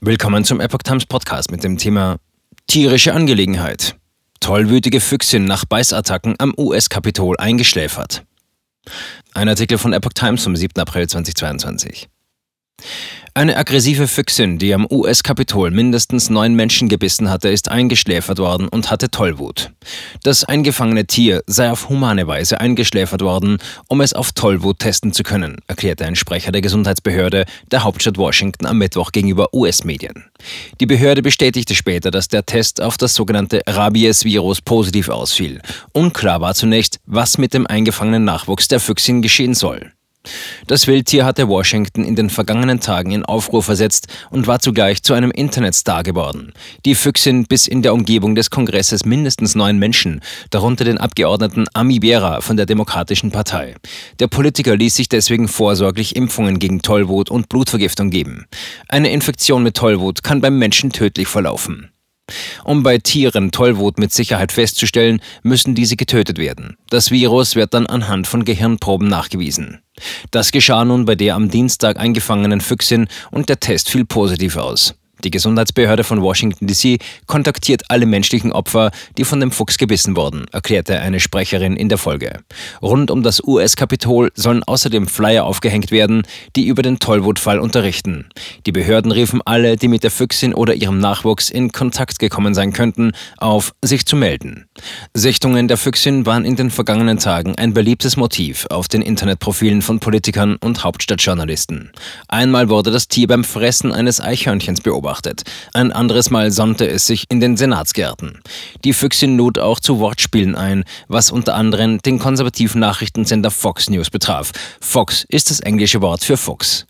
Willkommen zum Epoch Times Podcast mit dem Thema Tierische Angelegenheit. Tollwütige Füchsin nach Beißattacken am US-Kapitol eingeschläfert. Ein Artikel von Epoch Times vom 7. April 2022. Eine aggressive Füchsin, die am US-Kapitol mindestens neun Menschen gebissen hatte, ist eingeschläfert worden und hatte Tollwut. Das eingefangene Tier sei auf humane Weise eingeschläfert worden, um es auf Tollwut testen zu können, erklärte ein Sprecher der Gesundheitsbehörde der Hauptstadt Washington am Mittwoch gegenüber US-Medien. Die Behörde bestätigte später, dass der Test auf das sogenannte Rabies-Virus positiv ausfiel. Unklar war zunächst, was mit dem eingefangenen Nachwuchs der Füchsin geschehen soll. Das Wildtier hatte Washington in den vergangenen Tagen in Aufruhr versetzt und war zugleich zu einem Internetstar geworden. Die Füchsin bis in der Umgebung des Kongresses mindestens neun Menschen, darunter den Abgeordneten Ami Bera von der Demokratischen Partei. Der Politiker ließ sich deswegen vorsorglich Impfungen gegen Tollwut und Blutvergiftung geben. Eine Infektion mit Tollwut kann beim Menschen tödlich verlaufen. Um bei Tieren Tollwut mit Sicherheit festzustellen, müssen diese getötet werden. Das Virus wird dann anhand von Gehirnproben nachgewiesen. Das geschah nun bei der am Dienstag eingefangenen Füchsin und der Test fiel positiv aus. Die Gesundheitsbehörde von Washington DC kontaktiert alle menschlichen Opfer, die von dem Fuchs gebissen wurden, erklärte eine Sprecherin in der Folge. Rund um das US-Kapitol sollen außerdem Flyer aufgehängt werden, die über den Tollwutfall unterrichten. Die Behörden riefen alle, die mit der Füchsin oder ihrem Nachwuchs in Kontakt gekommen sein könnten, auf, sich zu melden. Sichtungen der Füchsin waren in den vergangenen Tagen ein beliebtes Motiv auf den Internetprofilen von Politikern und Hauptstadtjournalisten. Einmal wurde das Tier beim Fressen eines Eichhörnchens beobachtet beobachtet. Ein anderes Mal sonnte es sich in den Senatsgärten. Die Füchsin lud auch zu Wortspielen ein, was unter anderem den konservativen Nachrichtensender Fox News betraf. Fox ist das englische Wort für Fuchs.